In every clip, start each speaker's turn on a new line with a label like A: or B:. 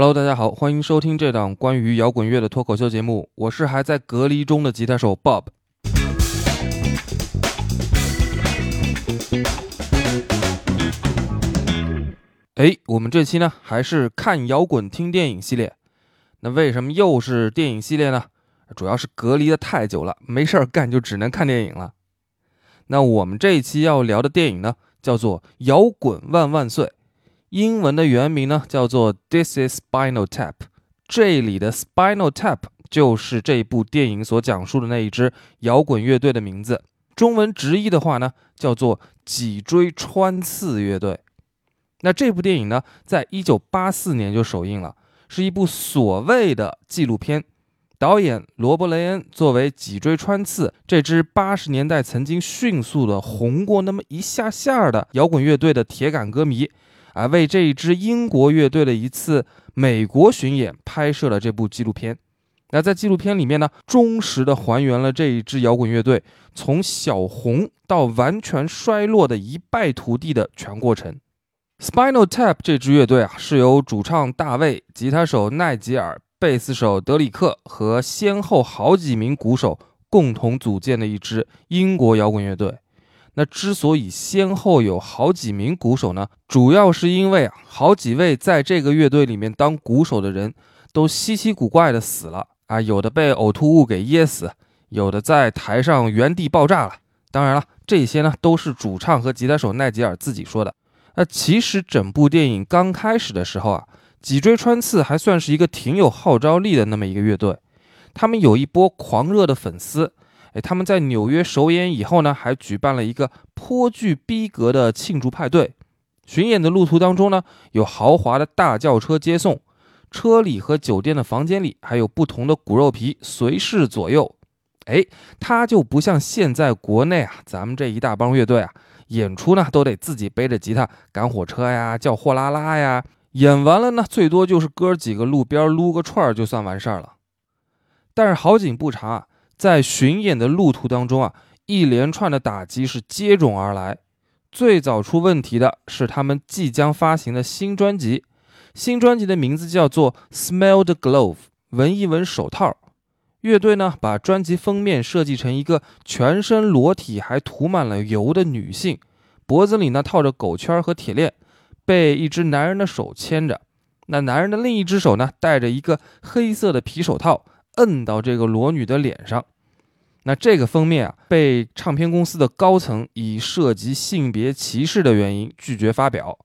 A: Hello，大家好，欢迎收听这档关于摇滚乐的脱口秀节目。我是还在隔离中的吉他手 Bob。哎，我们这期呢还是看摇滚听电影系列。那为什么又是电影系列呢？主要是隔离的太久了，没事儿干就只能看电影了。那我们这一期要聊的电影呢，叫做《摇滚万万岁》。英文的原名呢叫做《This Is Spinal Tap》，这里的 Spinal Tap 就是这部电影所讲述的那一支摇滚乐队的名字。中文直译的话呢叫做脊椎穿刺乐队。那这部电影呢，在一九八四年就首映了，是一部所谓的纪录片。导演罗伯·雷恩作为脊椎穿刺这支八十年代曾经迅速的红过那么一下下的摇滚乐队的铁杆歌迷。啊，为这一支英国乐队的一次美国巡演拍摄了这部纪录片。那在纪录片里面呢，忠实的还原了这一支摇滚乐队从小红到完全衰落的一败涂地的全过程。Spinal Tap 这支乐队啊，是由主唱大卫、吉他手奈吉尔、贝斯手德里克和先后好几名鼓手共同组建的一支英国摇滚乐队。那之所以先后有好几名鼓手呢，主要是因为啊，好几位在这个乐队里面当鼓手的人都稀奇古怪的死了啊，有的被呕吐物给噎死，有的在台上原地爆炸了。当然了，这些呢都是主唱和吉他手奈吉尔自己说的。那其实整部电影刚开始的时候啊，脊椎穿刺还算是一个挺有号召力的那么一个乐队，他们有一波狂热的粉丝。哎，他们在纽约首演以后呢，还举办了一个颇具逼格的庆祝派对。巡演的路途当中呢，有豪华的大轿车接送，车里和酒店的房间里还有不同的骨肉皮随侍左右。哎，他就不像现在国内啊，咱们这一大帮乐队啊，演出呢都得自己背着吉他赶火车呀，叫货拉拉呀。演完了呢，最多就是哥几个路边撸个串儿就算完事儿了。但是好景不长啊。在巡演的路途当中啊，一连串的打击是接踵而来。最早出问题的是他们即将发行的新专辑，新专辑的名字叫做《Smell the Glove》，闻一闻手套。乐队呢，把专辑封面设计成一个全身裸体还涂满了油的女性，脖子里呢套着狗圈和铁链，被一只男人的手牵着。那男人的另一只手呢，戴着一个黑色的皮手套。摁到这个裸女的脸上，那这个封面啊，被唱片公司的高层以涉及性别歧视的原因拒绝发表。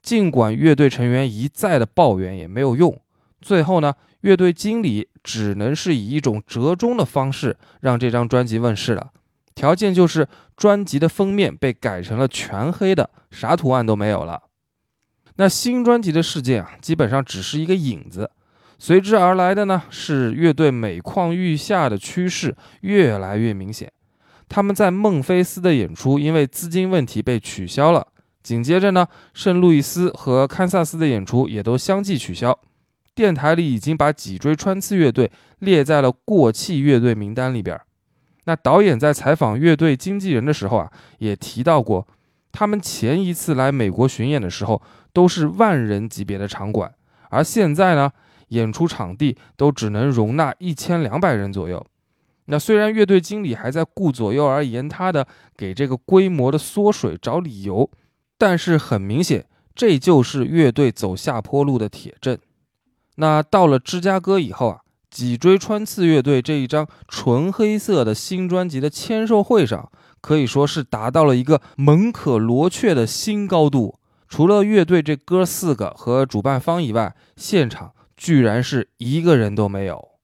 A: 尽管乐队成员一再的抱怨也没有用，最后呢，乐队经理只能是以一种折中的方式让这张专辑问世了，条件就是专辑的封面被改成了全黑的，啥图案都没有了。那新专辑的事件啊，基本上只是一个影子。随之而来的呢，是乐队每况愈下的趋势越来越明显。他们在孟菲斯的演出因为资金问题被取消了，紧接着呢，圣路易斯和堪萨斯的演出也都相继取消。电台里已经把脊椎穿刺乐队列在了过气乐队名单里边。那导演在采访乐队经纪人的时候啊，也提到过，他们前一次来美国巡演的时候都是万人级别的场馆，而现在呢。演出场地都只能容纳一千两百人左右。那虽然乐队经理还在顾左右而言他的给这个规模的缩水找理由，但是很明显，这就是乐队走下坡路的铁证。那到了芝加哥以后啊，脊椎穿刺乐队这一张纯黑色的新专辑的签售会上，可以说是达到了一个门可罗雀的新高度。除了乐队这哥四个和主办方以外，现场。居然是一个人都没有。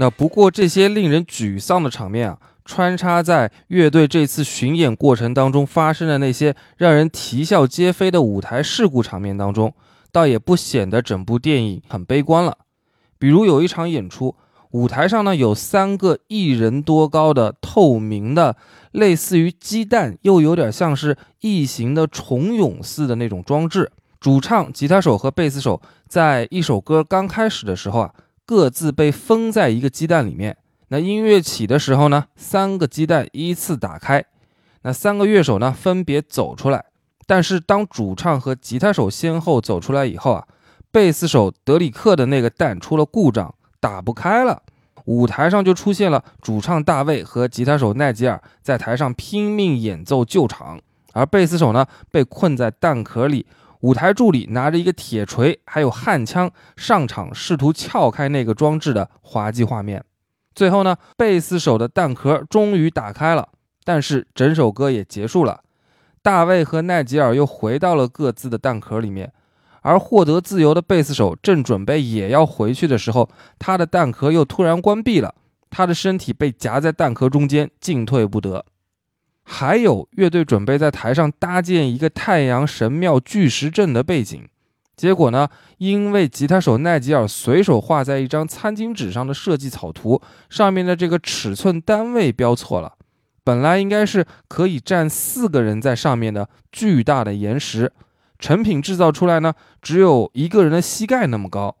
A: 那不过这些令人沮丧的场面啊，穿插在乐队这次巡演过程当中发生的那些让人啼笑皆非的舞台事故场面当中，倒也不显得整部电影很悲观了。比如有一场演出，舞台上呢有三个一人多高的透明的，类似于鸡蛋又有点像是异形的虫蛹似的那种装置。主唱、吉他手和贝斯手在一首歌刚开始的时候啊。各自被封在一个鸡蛋里面。那音乐起的时候呢，三个鸡蛋依次打开，那三个乐手呢分别走出来。但是当主唱和吉他手先后走出来以后啊，贝斯手德里克的那个蛋出了故障，打不开了。舞台上就出现了主唱大卫和吉他手奈吉尔在台上拼命演奏救场，而贝斯手呢被困在蛋壳里。舞台助理拿着一个铁锤，还有焊枪上场，试图撬开那个装置的滑稽画面。最后呢，贝斯手的弹壳终于打开了，但是整首歌也结束了。大卫和奈吉尔又回到了各自的弹壳里面，而获得自由的贝斯手正准备也要回去的时候，他的弹壳又突然关闭了，他的身体被夹在弹壳中间，进退不得。还有乐队准备在台上搭建一个太阳神庙巨石阵的背景，结果呢，因为吉他手奈吉尔随手画在一张餐巾纸上的设计草图上面的这个尺寸单位标错了，本来应该是可以站四个人在上面的巨大的岩石，成品制造出来呢，只有一个人的膝盖那么高。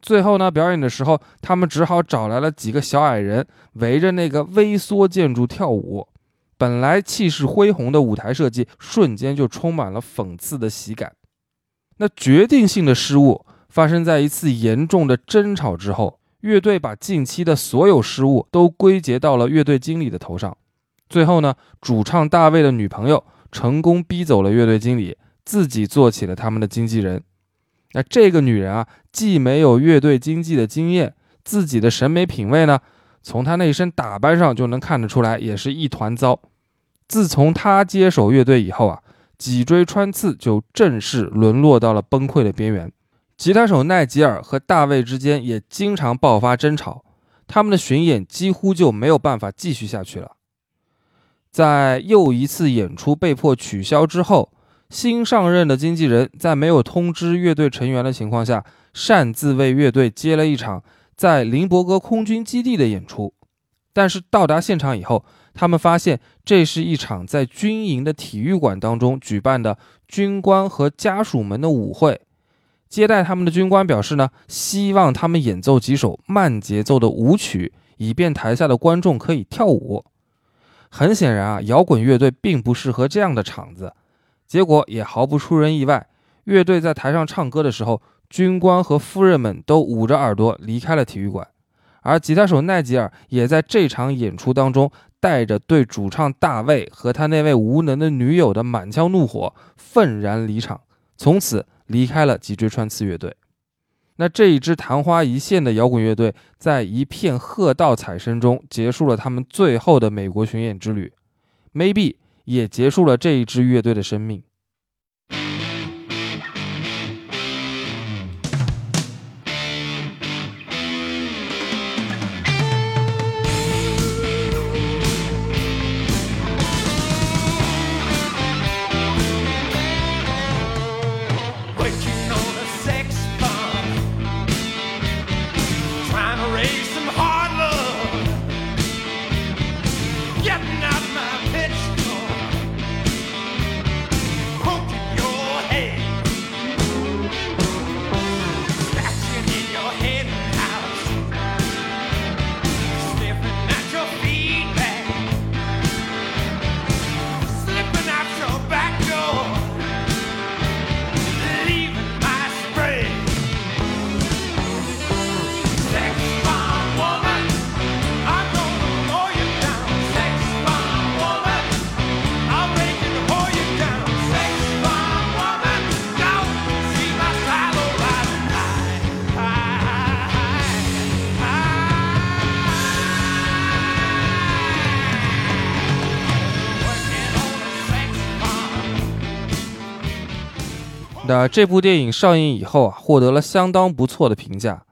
A: 最后呢，表演的时候，他们只好找来了几个小矮人围着那个微缩建筑跳舞。本来气势恢宏的舞台设计，瞬间就充满了讽刺的喜感。那决定性的失误发生在一次严重的争吵之后，乐队把近期的所有失误都归结到了乐队经理的头上。最后呢，主唱大卫的女朋友成功逼走了乐队经理，自己做起了他们的经纪人。那这个女人啊，既没有乐队经纪的经验，自己的审美品味呢，从她那一身打扮上就能看得出来，也是一团糟。自从他接手乐队以后啊，脊椎穿刺就正式沦落到了崩溃的边缘。吉他手奈吉尔和大卫之间也经常爆发争吵，他们的巡演几乎就没有办法继续下去了。在又一次演出被迫取消之后，新上任的经纪人在没有通知乐队成员的情况下，擅自为乐队接了一场在林伯格空军基地的演出。但是到达现场以后，他们发现这是一场在军营的体育馆当中举办的军官和家属们的舞会。接待他们的军官表示呢，希望他们演奏几首慢节奏的舞曲，以便台下的观众可以跳舞。很显然啊，摇滚乐队并不适合这样的场子。结果也毫不出人意外，乐队在台上唱歌的时候，军官和夫人们都捂着耳朵离开了体育馆。而吉他手奈吉尔也在这场演出当中，带着对主唱大卫和他那位无能的女友的满腔怒火，愤然离场，从此离开了脊椎穿刺乐队。那这一支昙花一现的摇滚乐队，在一片喝道彩声中结束了他们最后的美国巡演之旅，Maybe 也结束了这一支乐队的生命。啊这部电影上映以后啊，获得了相当不错的评价。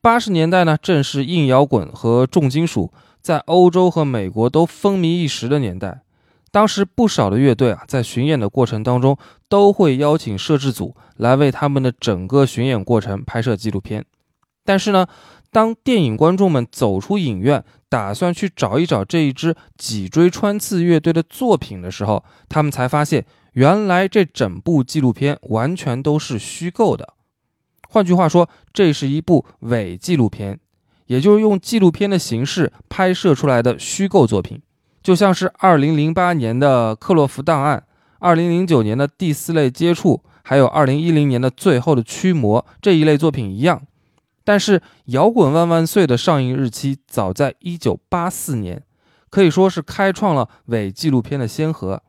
A: 八十年代呢，正是硬摇滚和重金属在欧洲和美国都风靡一时的年代。当时不少的乐队啊，在巡演的过程当中，都会邀请摄制组来为他们的整个巡演过程拍摄纪录片。但是呢，当电影观众们走出影院，打算去找一找这一支脊椎穿刺乐队的作品的时候，他们才发现，原来这整部纪录片完全都是虚构的。换句话说，这是一部伪纪录片，也就是用纪录片的形式拍摄出来的虚构作品，就像是2008年的《克洛弗档案》、2009年的《第四类接触》，还有2010年的《最后的驱魔》这一类作品一样。但是，《摇滚万万岁》的上映日期早在1984年，可以说是开创了伪纪录片的先河。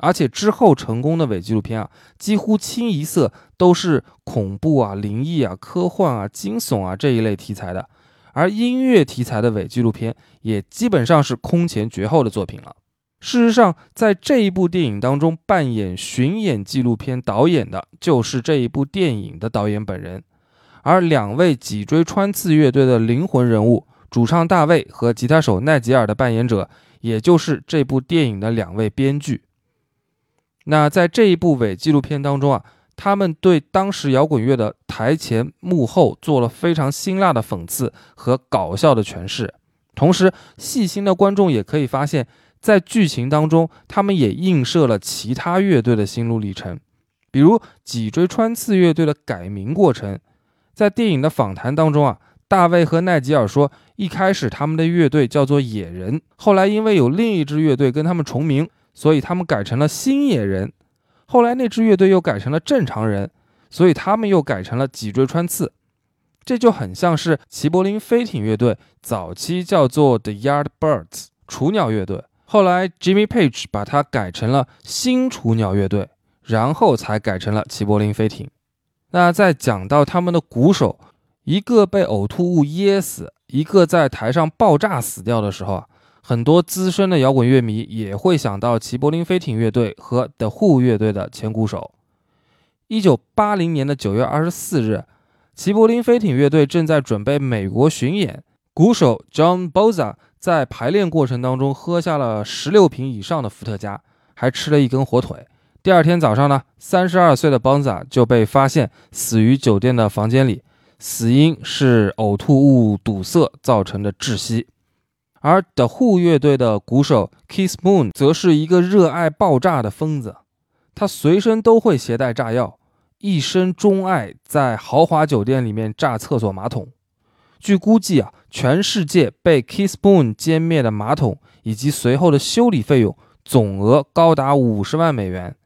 A: 而且之后成功的伪纪录片啊，几乎清一色都是恐怖啊、灵异啊、科幻啊、惊悚啊这一类题材的，而音乐题材的伪纪录片也基本上是空前绝后的作品了。事实上，在这一部电影当中扮演巡演纪录片导演的，就是这一部电影的导演本人，而两位脊椎穿刺乐队的灵魂人物，主唱大卫和吉他手奈吉尔的扮演者，也就是这部电影的两位编剧。那在这一部伪纪录片当中啊，他们对当时摇滚乐的台前幕后做了非常辛辣的讽刺和搞笑的诠释。同时，细心的观众也可以发现，在剧情当中，他们也映射了其他乐队的心路历程，比如脊椎穿刺乐队的改名过程。在电影的访谈当中啊，大卫和奈吉尔说，一开始他们的乐队叫做野人，后来因为有另一支乐队跟他们重名。所以他们改成了星野人，后来那支乐队又改成了正常人，所以他们又改成了脊椎穿刺，这就很像是齐柏林飞艇乐队早期叫做 The Yardbirds 雏鸟乐队，后来 Jimmy Page 把它改成了新雏鸟乐队，然后才改成了齐柏林飞艇。那在讲到他们的鼓手，一个被呕吐物噎死，一个在台上爆炸死掉的时候啊。很多资深的摇滚乐迷也会想到齐柏林飞艇乐队和 The Who 乐队的前鼓手。一九八零年的九月二十四日，齐柏林飞艇乐队正在准备美国巡演，鼓手 John Boza 在排练过程当中喝下了十六瓶以上的伏特加，还吃了一根火腿。第二天早上呢，三十二岁的 Boza 就被发现死于酒店的房间里，死因是呕吐物堵塞造成的窒息。而 The Who 乐队的鼓手 Keith Moon 则是一个热爱爆炸的疯子，他随身都会携带炸药，一生钟爱在豪华酒店里面炸厕所马桶。据估计啊，全世界被 Keith Moon 歼灭的马桶以及随后的修理费用总额高达五十万美元。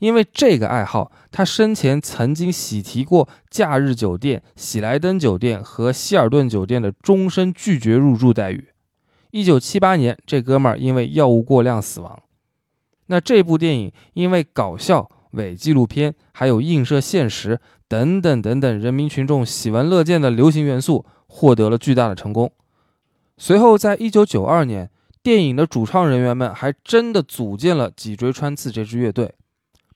A: 因为这个爱好，他生前曾经喜提过假日酒店、喜来登酒店和希尔顿酒店的终身拒绝入住待遇。一九七八年，这哥们儿因为药物过量死亡。那这部电影因为搞笑、伪纪录片，还有映射现实等等等等，人民群众喜闻乐见的流行元素，获得了巨大的成功。随后，在一九九二年，电影的主创人员们还真的组建了脊椎穿刺这支乐队，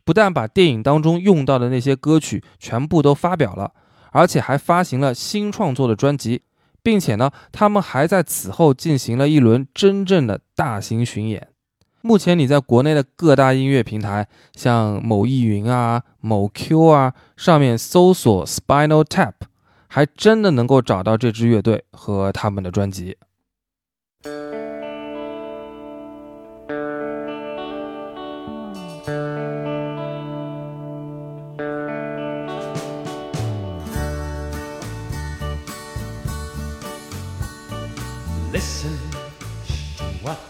A: 不但把电影当中用到的那些歌曲全部都发表了，而且还发行了新创作的专辑。并且呢，他们还在此后进行了一轮真正的大型巡演。目前你在国内的各大音乐平台，像某易云啊、某 Q 啊上面搜索 Spinal Tap，还真的能够找到这支乐队和他们的专辑。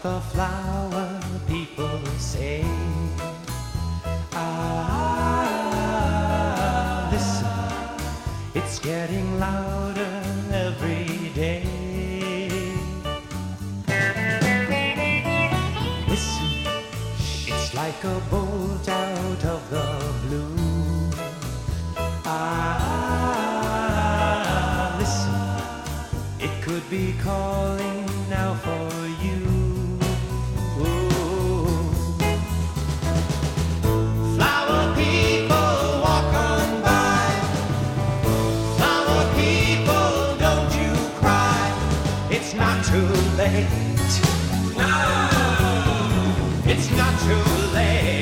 A: The flower people say. Ah, listen, it's getting not too late no it's not too late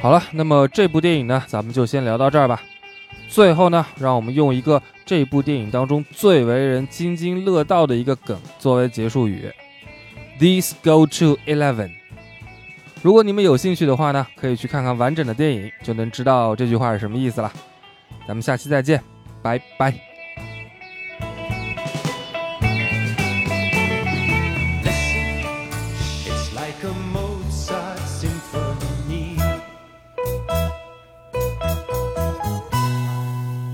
A: 好了那么这部电影呢咱们就先聊到这儿吧。最后呢让我们用一个这部电影当中最为人津津乐道的一个梗作为结束语。This go to eleven 如果你们有兴趣的话呢，可以去看看完整的电影，就能知道这句话是什么意思了。咱们下期再见，拜拜。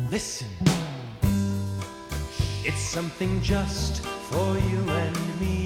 B: Listen, it's something just for you and me.